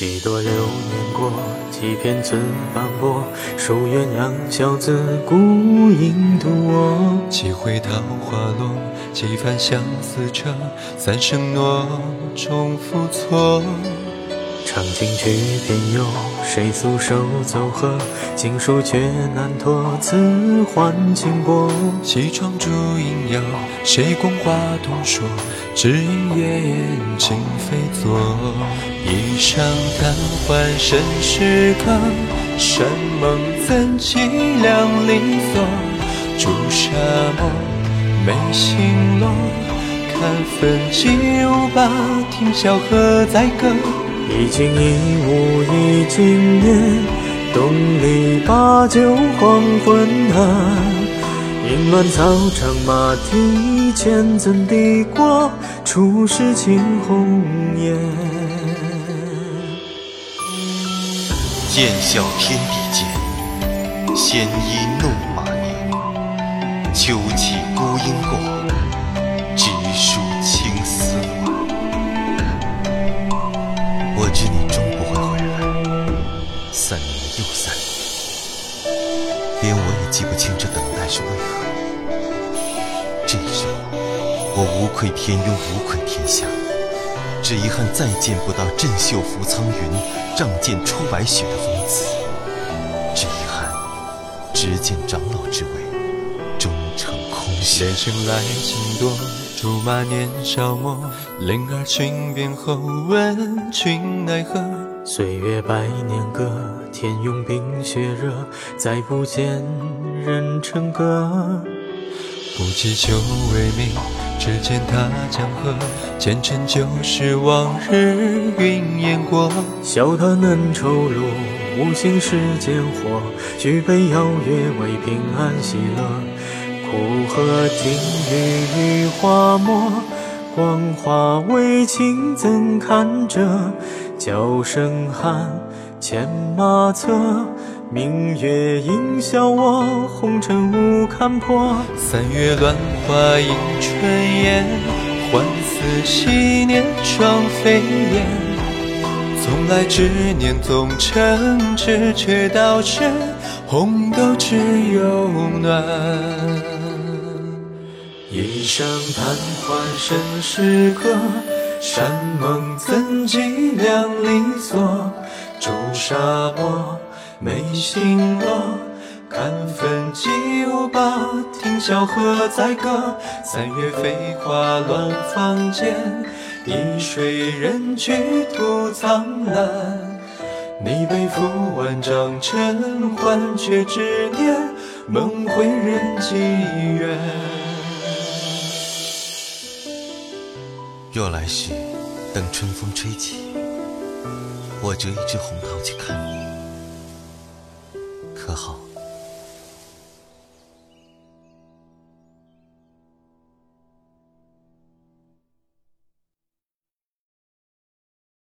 几多流年过，几片自斑驳。数鸳鸯小子，孤影独卧。几回桃花落，几番相思彻。三生诺，重复错。唱尽曲偏有，谁素手奏和？锦书却难托，此换轻薄。西窗烛影摇，谁共话同说？只因夜宴情非昨。一晌贪欢身是客，山盟怎凄凉离索？朱砂墨，眉心落。看分几无把，听晓何在歌？一景一物一景年，东篱把酒黄昏暗。阴乱草场马蹄前，怎敌过初时惊鸿颜？剑笑天地间，鲜衣怒马年。秋起孤鹰过，连我也记不清这等待是为何。这一生，我无愧天庸，无愧天下，只遗憾再见不到振袖拂苍云，仗剑出白雪的风姿，只遗憾只见长老之位，终成空虚。人生来情多，竹马年少陌，灵儿裙边后，问君奈何？岁月百年歌，天拥冰雪热，再不见人成歌。不及酒未明，只见他江河，前尘旧事往日云烟过。笑他嫩绸路，无心世间祸。举杯邀月，为平安喜乐。苦荷听雨雨花没，光华为情怎堪折？叫声寒，牵马策。明月映笑我，红尘无看破。三月乱花映春烟，欢似昔年双飞燕。从来执念总成痴，却道是红豆只有暖。一生贪欢身是客，山盟怎计量离索？朱砂墨。眉心落，看分几无把，听萧何在歌？三月飞花乱芳间，一水人去徒苍兰。你背负万丈尘寰，却执念梦回人迹远。若来世等春风吹起，我折一枝红桃去看你。可好？